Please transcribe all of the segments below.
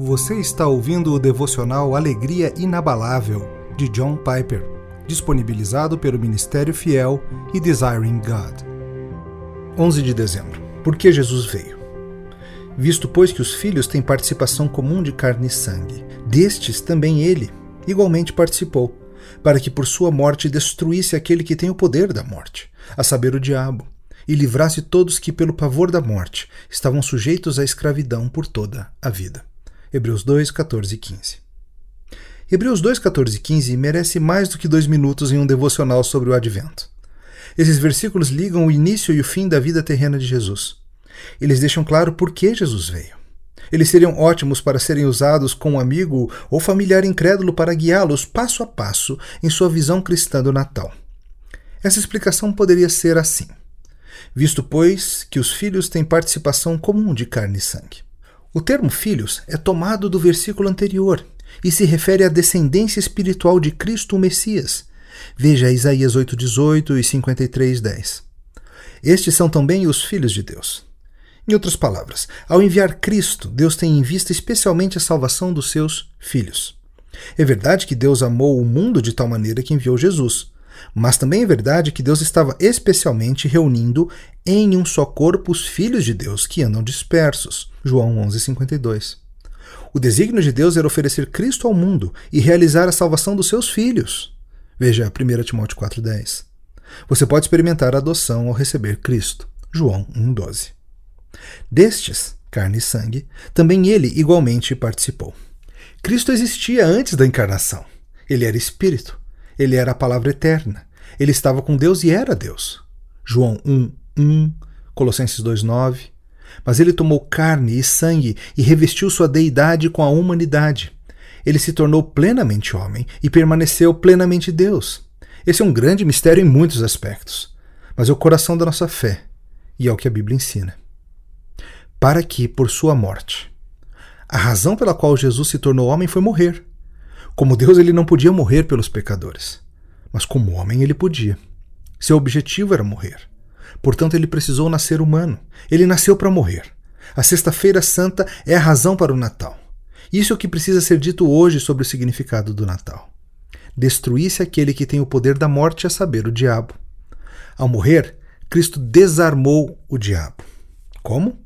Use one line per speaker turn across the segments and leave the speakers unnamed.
Você está ouvindo o devocional Alegria Inabalável, de John Piper, disponibilizado pelo Ministério Fiel e Desiring God. 11 de dezembro. Por que Jesus veio? Visto, pois, que os filhos têm participação comum de carne e sangue, destes também ele igualmente participou, para que por sua morte destruísse aquele que tem o poder da morte, a saber, o diabo, e livrasse todos que, pelo pavor da morte, estavam sujeitos à escravidão por toda a vida. Hebreus 2, 14 e 15. Hebreus 2, 14 e 15 merece mais do que dois minutos em um devocional sobre o advento. Esses versículos ligam o início e o fim da vida terrena de Jesus. Eles deixam claro por que Jesus veio. Eles seriam ótimos para serem usados com um amigo ou familiar incrédulo para guiá-los passo a passo em sua visão cristã do Natal. Essa explicação poderia ser assim: visto, pois, que os filhos têm participação comum de carne e sangue. O termo filhos é tomado do versículo anterior e se refere à descendência espiritual de Cristo o Messias. Veja Isaías 8:18 e 53:10. Estes são também os filhos de Deus. Em outras palavras, ao enviar Cristo, Deus tem em vista especialmente a salvação dos seus filhos. É verdade que Deus amou o mundo de tal maneira que enviou Jesus, mas também é verdade que Deus estava especialmente reunindo em um só corpo os filhos de Deus que andam dispersos. João 11:52. O desígnio de Deus era oferecer Cristo ao mundo e realizar a salvação dos seus filhos. Veja 1 Timóteo 4:10. Você pode experimentar a adoção ao receber Cristo. João 1:12. Destes, carne e sangue, também ele igualmente participou. Cristo existia antes da encarnação. Ele era espírito. Ele era a palavra eterna. Ele estava com Deus e era Deus. João 1, 1, Colossenses 2, 9. Mas ele tomou carne e sangue e revestiu sua deidade com a humanidade. Ele se tornou plenamente homem e permaneceu plenamente Deus. Esse é um grande mistério em muitos aspectos, mas é o coração da nossa fé e é o que a Bíblia ensina. Para que, por sua morte, a razão pela qual Jesus se tornou homem foi morrer. Como Deus, ele não podia morrer pelos pecadores, mas como homem, ele podia. Seu objetivo era morrer. Portanto, ele precisou nascer humano. Ele nasceu para morrer. A Sexta-feira Santa é a razão para o Natal. Isso é o que precisa ser dito hoje sobre o significado do Natal. Destruísse aquele que tem o poder da morte, a saber, o diabo. Ao morrer, Cristo desarmou o diabo. Como?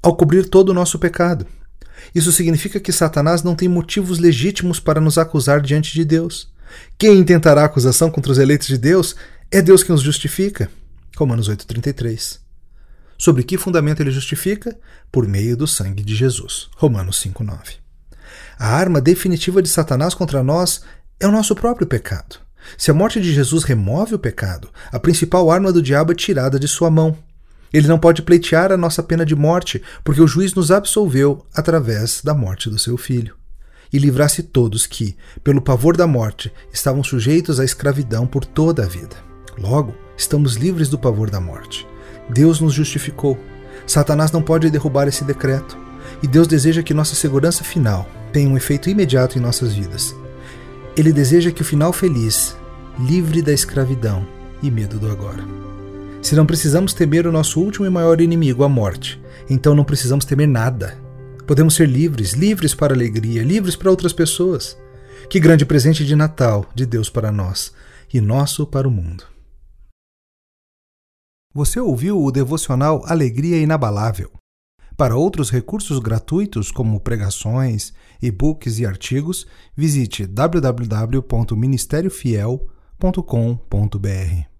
Ao cobrir todo o nosso pecado. Isso significa que Satanás não tem motivos legítimos para nos acusar diante de Deus. Quem intentará acusação contra os eleitos de Deus é Deus quem os justifica. Romanos 8,33. Sobre que fundamento ele justifica? Por meio do sangue de Jesus. Romanos 5,9. A arma definitiva de Satanás contra nós é o nosso próprio pecado. Se a morte de Jesus remove o pecado, a principal arma do diabo é tirada de sua mão. Ele não pode pleitear a nossa pena de morte, porque o juiz nos absolveu através da morte do seu filho. E livrasse todos que, pelo pavor da morte, estavam sujeitos à escravidão por toda a vida. Logo, estamos livres do pavor da morte. Deus nos justificou. Satanás não pode derrubar esse decreto. E Deus deseja que nossa segurança final tenha um efeito imediato em nossas vidas. Ele deseja que o final feliz, livre da escravidão e medo do agora. Se não precisamos temer o nosso último e maior inimigo, a morte, então não precisamos temer nada. Podemos ser livres, livres para a alegria, livres para outras pessoas. Que grande presente de Natal de Deus para nós e nosso para o mundo. Você ouviu o devocional Alegria Inabalável. Para outros recursos gratuitos, como pregações, e-books e artigos, visite www.ministériofiel.com.br.